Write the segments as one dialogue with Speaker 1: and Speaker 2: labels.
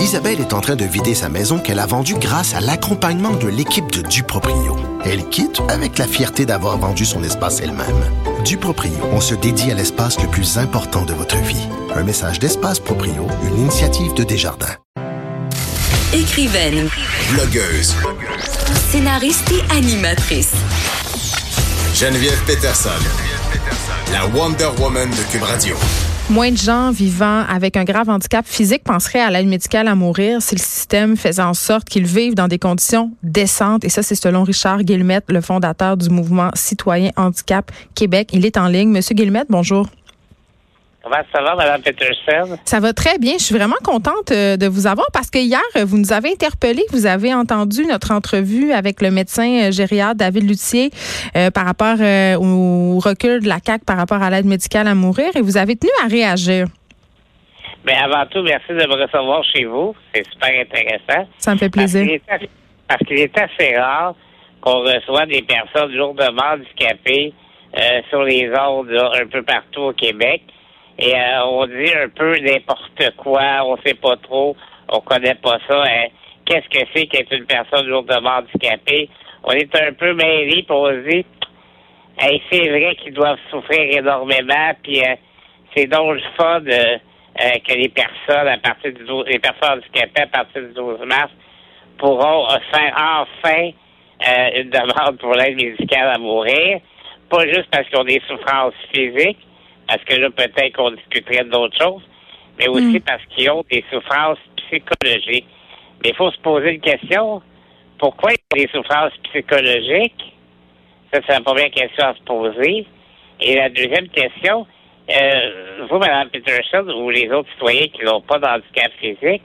Speaker 1: Isabelle est en train de vider sa maison qu'elle a vendue grâce à l'accompagnement de l'équipe de Duproprio. Elle quitte avec la fierté d'avoir vendu son espace elle-même. Duproprio, on se dédie à l'espace le plus important de votre vie. Un message d'Espace Proprio, une initiative de Desjardins.
Speaker 2: Écrivaine,
Speaker 3: Blogueuse.
Speaker 2: scénariste et animatrice.
Speaker 3: Geneviève Peterson. La Wonder Woman de Cube Radio.
Speaker 4: Moins de gens vivant avec un grave handicap physique penseraient à l'aide médicale à mourir si le système faisait en sorte qu'ils vivent dans des conditions décentes. Et ça, c'est selon Richard Guillemette, le fondateur du mouvement citoyen handicap Québec. Il est en ligne. Monsieur Guillemette, bonjour.
Speaker 5: Comment ça va, Mme Peterson?
Speaker 4: Ça va très bien. Je suis vraiment contente euh, de vous avoir parce que hier, euh, vous nous avez interpellé, vous avez entendu notre entrevue avec le médecin euh, gériatre David Luthier euh, par rapport euh, au recul de la CAQ par rapport à l'aide médicale à mourir et vous avez tenu à réagir.
Speaker 5: Mais avant tout, merci de me recevoir chez vous. C'est super intéressant.
Speaker 4: Ça me fait
Speaker 5: Parce qu'il
Speaker 4: plaisir.
Speaker 5: est Parce qu'il est assez rare qu'on reçoit des personnes lourdement handicapées euh, sur les là, un peu partout au Québec. Et euh, on dit un peu n'importe quoi, on sait pas trop, on connaît pas ça. hein. Qu'est-ce que c'est qu'être une personne lourdement handicapée? On est un peu mêlés, puis on c'est vrai qu'ils doivent souffrir énormément, puis euh, c'est donc le fun euh, euh, que les personnes à partir du 12, les personnes handicapées à partir du 12 mars pourront euh, faire enfin euh, une demande pour l'aide médicale à mourir, pas juste parce qu'ils ont des souffrances physiques, parce que là peut-être qu'on discuterait d'autres choses, mais aussi parce qu'ils ont des souffrances psychologiques. Mais il faut se poser une question, pourquoi il y a des souffrances psychologiques? Ça, c'est la première question à se poser. Et la deuxième question, euh, vous, Mme Peterson, ou les autres citoyens qui n'ont pas d'handicap physique,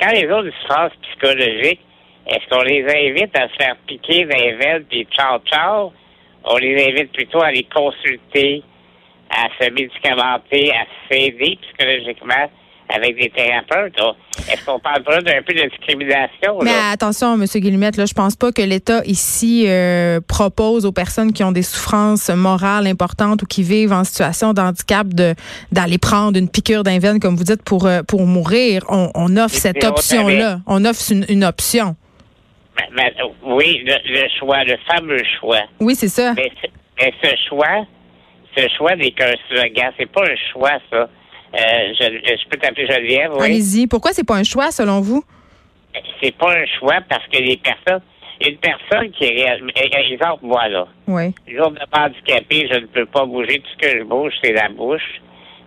Speaker 5: quand les autres ont des souffrances psychologiques, est-ce qu'on les invite à se faire piquer les veines puis ciao ciao? On les invite plutôt à les consulter, à se médicamenter, à s'aider psychologiquement avec des thérapeutes. Oh, Est-ce qu'on parle pas d'un peu de discrimination?
Speaker 4: Mais
Speaker 5: là?
Speaker 4: attention, Monsieur Guillemette, là, je pense pas que l'État ici euh, propose aux personnes qui ont des souffrances morales importantes ou qui vivent en situation de handicap de d'aller prendre une piqûre d'un veine, comme vous dites, pour euh, pour mourir. On, on offre
Speaker 5: Et
Speaker 4: cette option-là. On offre une, une option.
Speaker 5: Mais- mais, oui, le, le choix, le fameux choix.
Speaker 4: Oui, c'est ça.
Speaker 5: Mais ce choix, ce choix n'est qu'un slogan. C'est pas un choix, ça. Euh, je, je peux t'appeler Geneviève, oui.
Speaker 4: Allez-y. Pourquoi c'est pas un choix selon vous?
Speaker 5: C'est pas un choix parce que les personnes, une personne qui est réellement, exemple, moi, là,
Speaker 4: Oui.
Speaker 5: jour de handicapé, je ne peux pas bouger. Tout ce que je bouge, c'est la bouche.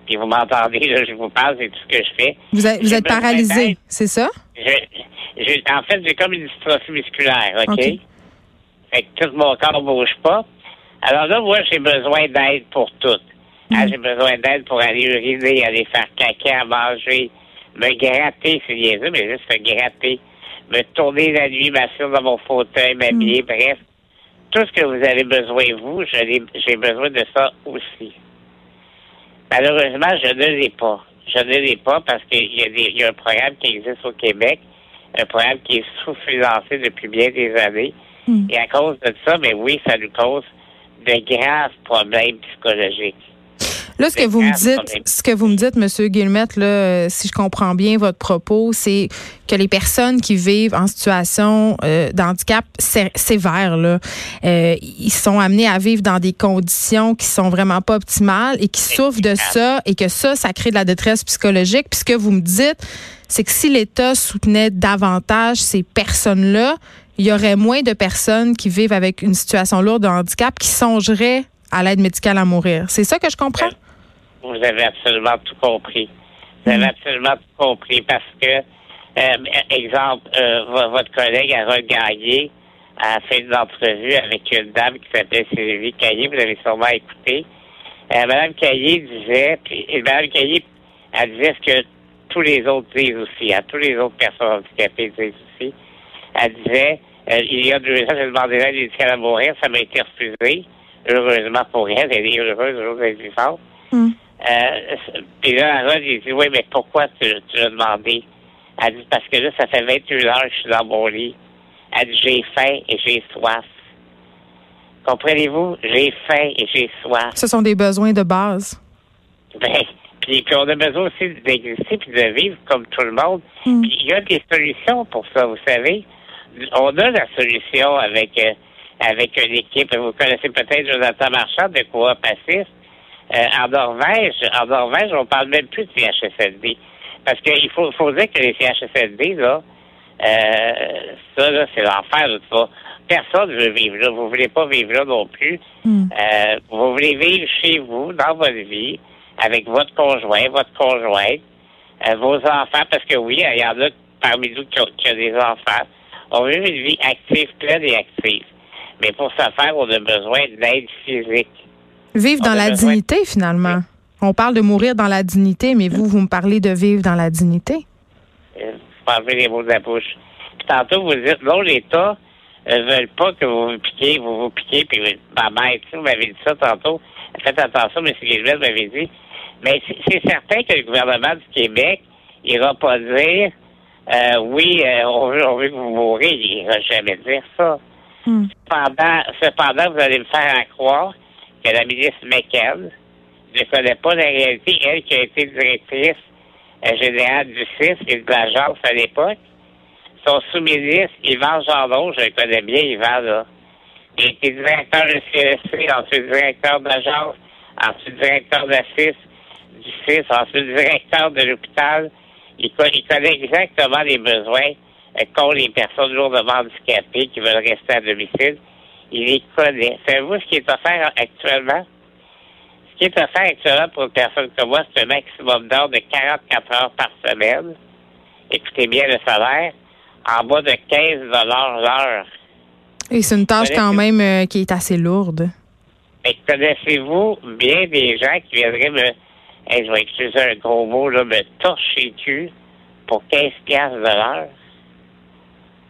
Speaker 5: Puis vous m'entendez, là, je vous parle, c'est tout ce que je fais.
Speaker 4: Vous êtes, vous êtes paralysé, c'est ça?
Speaker 5: Je- en fait, j'ai comme une dystrophie musculaire, OK? Fait que tout mon corps bouge pas. Alors là, moi, j'ai besoin d'aide pour tout. Ah,
Speaker 4: Mm.
Speaker 5: j'ai besoin d'aide pour aller uriner, aller faire caca, manger, me gratter, c'est niaiseux, mais juste me gratter, me tourner la nuit, m'asseoir dans mon fauteuil, m'habiller,
Speaker 4: Mm.
Speaker 5: bref. Tout ce que vous avez besoin, vous, j'ai besoin de ça aussi. Malheureusement, je ne l'ai pas. Je ne l'ai pas parce qu'il y, a y un programme qui existe au Québec, un programme qui est sous-financé depuis bien des années.
Speaker 4: Mm.
Speaker 5: Et à cause de ça, mais oui, ça nous cause de graves problèmes psychologiques.
Speaker 4: Là, ce que vous me dites, ce que vous me dites, Monsieur Guillemette, là, euh, si je comprends bien votre propos, c'est que les personnes qui vivent en situation euh, d'handicap sé- sévère, là, euh, ils sont amenés à vivre dans des conditions qui sont vraiment pas optimales et qui souffrent de ça et que ça, ça crée de la détresse psychologique. Puis ce que vous me dites, c'est que si l'État soutenait davantage ces personnes-là, il y aurait moins de personnes qui vivent avec une situation lourde de handicap qui songeraient à l'aide médicale à mourir. C'est ça que je comprends?
Speaker 5: Vous avez absolument tout compris. Vous avez absolument tout compris parce que, euh, exemple, euh, vo- votre collègue Harold Gagné a fait une entrevue avec une dame qui s'appelait Sylvie Caillé, vous avez sûrement écouté. Euh, Madame Caillé disait, puis et Madame Caillé, elle disait ce que tous les autres disent aussi, à tous les autres personnes handicapées disent aussi. Elle disait, euh, il y a deux ans, j'ai demandé l'aide médicale à mourir, ça m'a été refusé. Heureusement pour elle, elle est heureuse, heureuse, elle est vivante.
Speaker 4: Mm.
Speaker 5: Euh, puis là, Harold, il dit, oui, mais pourquoi tu, tu l'as demandé? Elle dit, parce que là, ça fait 21 heures que je suis dans mon lit. Elle dit, j'ai faim et j'ai soif. Comprenez-vous? J'ai faim et j'ai soif.
Speaker 4: Ce sont des besoins de base.
Speaker 5: Ben, Puis, puis on a besoin aussi d'exister puis de vivre comme tout le monde.
Speaker 4: Hmm.
Speaker 5: Puis il y a des solutions pour ça, vous savez. On a la solution avec euh, avec une équipe. Vous connaissez peut-être Jonathan Marchand de quoi Passif. Euh, en Norvège, en Norvège, on parle même plus de CHSLD. Parce qu'il faut, faut dire que les CHSLD, là, euh, ça, là, c'est l'enfer, de ça. Personne ne veut vivre là. Vous voulez pas vivre là non plus.
Speaker 4: Hmm.
Speaker 5: Euh, vous voulez vivre chez vous, dans votre vie, avec votre conjoint, votre conjointe, vos enfants, parce que oui, il y en a parmi nous qui ont, qui ont des enfants. On veut une vie active, pleine et active. Mais pour ce faire, on a besoin d'aide physique.
Speaker 4: Vivre
Speaker 5: On
Speaker 4: dans la dignité, finalement. On parle de mourir dans la dignité, mais vous, vous me parlez de vivre dans la dignité.
Speaker 5: Euh, Vous enlevez les mots de la bouche. Puis tantôt, vous dites, non, l'État ne veulent pas que vous vous piquez, vous vous piquez, puis ma mère, vous m'avez dit ça tantôt. Faites attention, M. Guillemette m'avait dit. Mais c'est c'est certain que le gouvernement du Québec n'ira pas dire, euh, oui, euh, on, veut, on veut que vous mourrez. Il n'ira jamais dire ça.
Speaker 4: Hmm.
Speaker 5: Cependant, cependant, vous allez me faire croire que la ministre McKenna ne connaît pas la réalité, elle qui a été directrice euh, générale du CIS et de l'agence à l'époque. Son sous-ministre, Yvan Gendron, je le connais bien, Yvan, là. Il était directeur de CSC, ensuite directeur d'agence, ensuite directeur de la CIS, du CIS, ensuite directeur de l'hôpital. Il, il connaît exactement les besoins euh, qu'ont les personnes lourdement handicapées qui veulent rester à domicile. Il les connaît. Savez-vous ce qui est offert actuellement? Ce qui est offert actuellement pour une personne comme moi, c'est un maximum d'heures de 44 heures par semaine. Écoutez bien le salaire. En bas de 15 l'heure.
Speaker 4: Et c'est une tâche quand même euh, qui est assez lourde.
Speaker 5: Mais connaissez-vous bien des gens qui viendraient me, hey, je vais utiliser un gros mot, là, me torcher le cul pour 15 piastres de l'heure?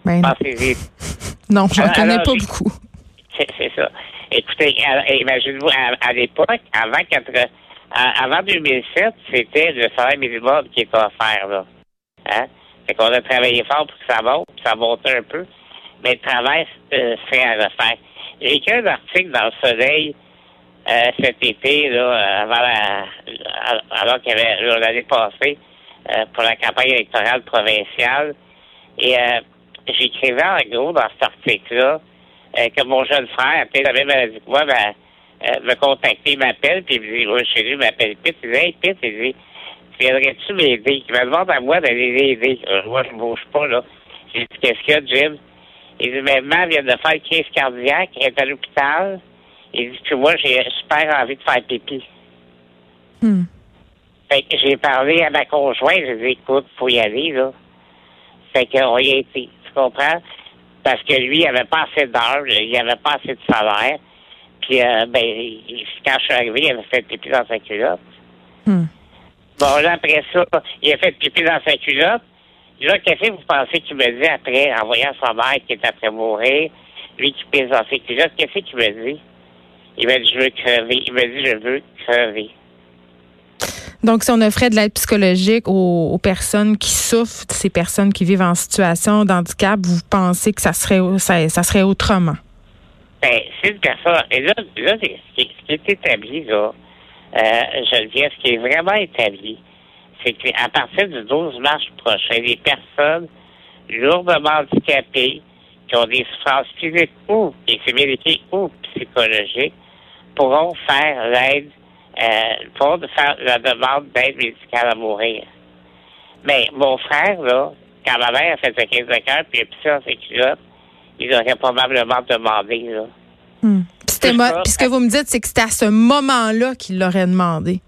Speaker 4: Ben, non, j'en
Speaker 5: Alors,
Speaker 4: connais
Speaker 5: alors,
Speaker 4: pas beaucoup.
Speaker 5: C'est ça. Écoutez, à- imaginez-vous, à, à l'époque, avant, 80 à- avant 2007, c'était le salaire minimum qui était offert, là. Hein? Fait qu'on a travaillé fort pour que ça monte, puis ça monte un peu. Mais le travail euh, serait à refaire. J'ai écrit un article dans le Soleil euh, cet été, là, euh, avant la, alors qu'il y avait l'année passée, euh, pour la campagne électorale provinciale. Et euh, j'écrivais en gros dans cet article-là euh, que mon jeune frère, appelé la même maladie que moi, euh, me contacter, il m'appelle, puis il me dit, oui, chez lui, il m'appelle Pete, il dit, hey, Pete, il dit, viendrais-tu m'aider? Il me demande à moi d'aller l'aider. Euh, Moi, je bouge pas, là. J'ai dit, qu'est-ce qu'il y a, Jim? Il dit, ma maman vient de faire une crise cardiaque, elle est à l'hôpital. Il dit, puis moi, j'ai super envie de faire pipi.
Speaker 4: Hmm.
Speaker 5: Fait que j'ai parlé à ma conjointe, j'ai dit, écoute, faut y aller, là. Fait qu'on y a été, tu comprends? Parce que lui, il avait pas assez d'heures, il avait pas assez de salaire. Puis, euh, ben, il- quand je suis arrivé, il avait fait pipi dans sa culotte.
Speaker 4: Hmm.
Speaker 5: Bon, là, après ça, il a fait pipi dans sa culotte. Là, qu'est-ce que vous pensez qu'il me dit après, en voyant sa mère qui est après mourir, lui qui pisse dans ses culottes, qu'est-ce qu'il me dit? Il m'a dit, je veux crever. Il m'a dit, je veux crever.
Speaker 4: Donc, si on offrait de l'aide psychologique aux, aux personnes qui souffrent, ces personnes qui vivent en situation d'handicap, vous pensez que ça serait, ça, ça serait autrement?
Speaker 5: Ben, c'est une personne. Et là, là ce, qui, ce qui est établi, là, euh, Geneviève, ce qui est vraiment établi, c'est qu'à partir du 12 mars prochain, les personnes lourdement handicapées qui ont des souffrances physiques ou, écrit, ou psychologiques, pourront faire l'aide, euh, pourront faire la demande d'aide médicale à mourir. Mais mon frère, là, quand ma mère a fait sa crise de cœur, puis il a pissé culottes, il aurait probablement demandé, là.
Speaker 4: Hmm. Puis ce que vous me dites, c'est que c'était à ce moment-là qu'il l'aurait demandé.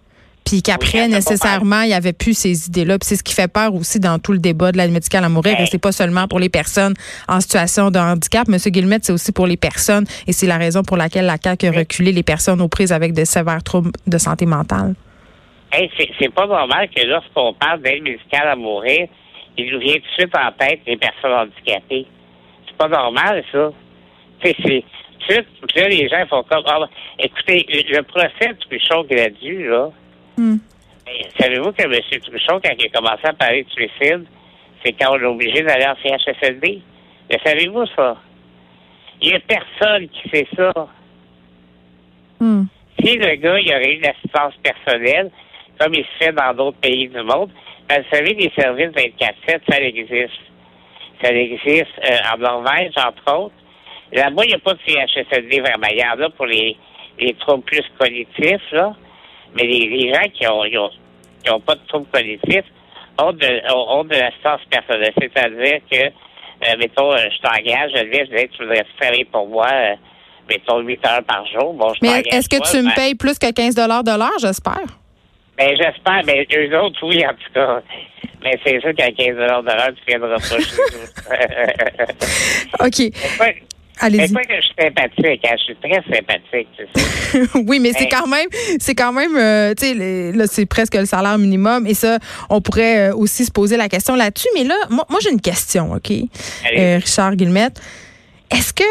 Speaker 4: Puis qu'après,
Speaker 5: Oui,
Speaker 4: nécessairement, il n'y avait plus ces idées-là. Puis c'est ce qui fait peur aussi dans tout le débat de l'aide médicale à mourir.
Speaker 5: Ouais.
Speaker 4: Et c'est pas seulement pour les personnes en situation de handicap. Monsieur Guillemette, c'est aussi pour les personnes. Et c'est la raison pour laquelle la CAQ a reculé les personnes aux prises avec de sévères troubles de santé mentale.
Speaker 5: Hey, c'est, pas normal que lorsqu'on parle d'aide médicale à mourir, il nous vient tout de suite en tête les personnes handicapées. C'est pas normal, ça. Tu sais, c'est. tout de suite, Puis là, les gens font comme. Ah, ben, écoutez, le, le procès de Truchon qu'il a dû, là.
Speaker 4: Hmm.
Speaker 5: ben, savez-vous que M. Truchon, quand il a commencé à parler de suicide, c'est quand on l'a obligé d'aller en CHSLD? Le savez-vous, ça? Il y a personne qui sait ça.
Speaker 4: Hmm.
Speaker 5: Si le gars, il aurait eu l'assistance personnelle, comme il se fait dans d'autres pays du monde. Que vous savez, les services 24-7, ça existe. Ça existe euh, en Norvège, entre autres. Là-bas, il n'y a pas de CHSLD vraiment. Il y en a pour les, les troubles plus cognitifs, là. Mais les, les gens qui ont, qui ont, pas de troubles cognitifs ont de, ont de l'assistance personnelle. C'est-à-dire que, euh, mettons, euh, je t'engage, je dis, je dis, tu voudrais travailler pour moi, euh, mettons, 8 heures par jour? Bon, je
Speaker 4: Mais est-ce que tu me
Speaker 5: ben-
Speaker 4: payes plus que 15 de l'heure, j'espère?
Speaker 5: Ben, j'espère. Ben, eux autres, oui, en tout cas. Mais c'est sûr qu'à 15 de l'heure, tu viendras pas chez nous.
Speaker 4: OK.
Speaker 5: C'est pas- c'est
Speaker 4: Allez-y.
Speaker 5: pas que je suis sympathique, hein, je suis très sympathique, tu sais.
Speaker 4: oui, mais c'est quand même, c'est quand même, euh, tu sais, là, c'est presque le salaire minimum. Et ça, on pourrait euh, aussi se poser la question là-dessus. Mais là, moi, moi, j'ai une question, OK? Euh, Richard Guillemette. Est-ce que,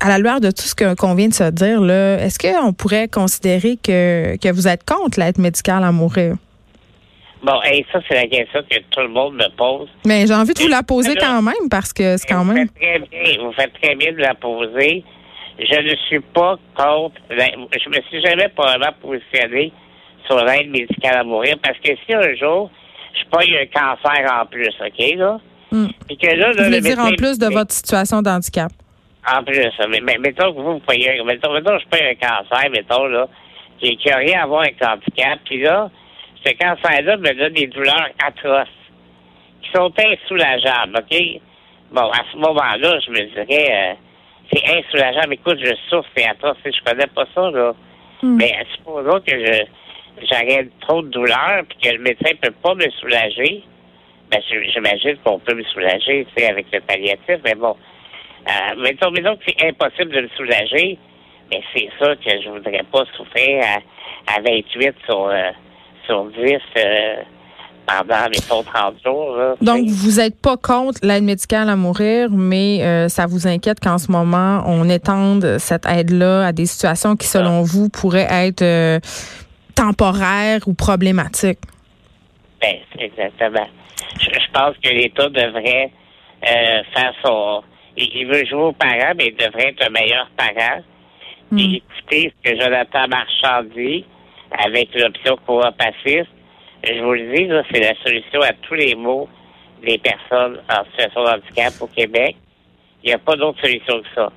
Speaker 4: à la lueur de tout ce qu'on vient de se dire, là, est-ce qu'on pourrait considérer que, que vous êtes contre l'aide médicale à mourir?
Speaker 5: Bon, hey, ça, c'est la question que tout le monde me pose.
Speaker 4: Mais j'ai envie de vous la poser
Speaker 5: Alors,
Speaker 4: quand même parce que c'est quand
Speaker 5: vous
Speaker 4: même.
Speaker 5: Faites très bien, vous faites très bien de la poser. Je ne suis pas contre. la- je me suis jamais probablement positionné sur l'aide médicale à mourir parce que si un jour je pogne un cancer en plus, OK, là?
Speaker 4: Hmm.
Speaker 5: Puis que là,
Speaker 4: Vous
Speaker 5: là,
Speaker 4: voulez
Speaker 5: le
Speaker 4: dire en plus de votre situation d'handicap?
Speaker 5: En plus, mais, mais mettons que vous, vous payez un, mettons, mettons que je paye un cancer, mettons, là, qui n'a rien à voir avec handicap, puis là, ce cancer-là me donne des douleurs atroces, qui sont insoulageables, OK? Bon, à ce moment-là, je me dirais, euh, c'est insoulageable. Écoute, je souffre, c'est atroce, je connais pas ça, là.
Speaker 4: Hmm.
Speaker 5: Mais supposons que je j'arrête trop de douleurs, puis que le médecin peut pas me soulager, ben, j'imagine qu'on peut me soulager, tu sais, avec le palliatif, mais bon. Euh, mettons, mettons que c'est impossible de me soulager, mais c'est ça que je voudrais pas souffrir à, à 28 sur, euh, sur 10 euh, pendant, 30 jours. Là,
Speaker 4: Donc, vous n'êtes pas contre l'aide médicale à mourir, mais euh, ça vous inquiète qu'en ce moment, on étende cette aide-là à des situations qui, selon vous, pourraient être euh, temporaires ou problématiques?
Speaker 5: Ben, exactement. Je, je pense que l'État devrait faire son... Il, veut jouer aux parents, mais il devrait être un meilleur parent.
Speaker 4: Hmm.
Speaker 5: Et écoutez ce que Jonathan Marchand dit avec l'option coopaciste. Je vous le dis, là, c'est la solution à tous les maux des personnes en situation de handicap au Québec. Il n'y a pas d'autre solution que ça.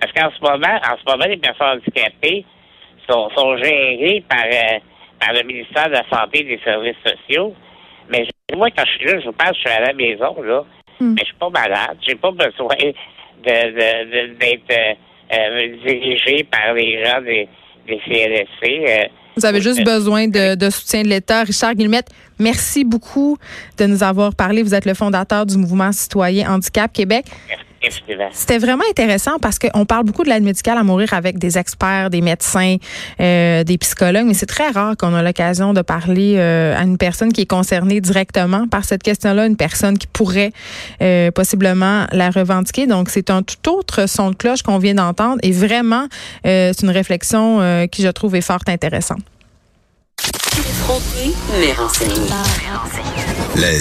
Speaker 5: Parce qu'en ce moment, en ce moment, les personnes handicapées sont, sont gérées par, euh, par le ministère de la Santé et des Services sociaux. Mais je- moi, quand je suis là, je vous parle, je suis à la maison, là.
Speaker 4: Hmm.
Speaker 5: Mais je suis pas malade. J'ai pas besoin de, de, de- d'être euh, euh, dirigé par les gens des, des CLSC.
Speaker 4: Vous avez juste besoin de, de soutien de l'État. Richard Guillemette, merci beaucoup de nous avoir parlé. Vous êtes le fondateur du mouvement citoyen Handicap Québec. C'était vraiment intéressant parce qu'on parle beaucoup de l'aide médicale à mourir avec des experts, des médecins, euh, des psychologues, mais c'est très rare qu'on a l'occasion de parler euh, à une personne qui est concernée directement par cette question-là, une personne qui pourrait euh, possiblement la revendiquer. Donc, c'est un tout autre son de cloche qu'on vient d'entendre et vraiment, euh, c'est une réflexion euh, qui, je trouve, est fort intéressante.
Speaker 3: Les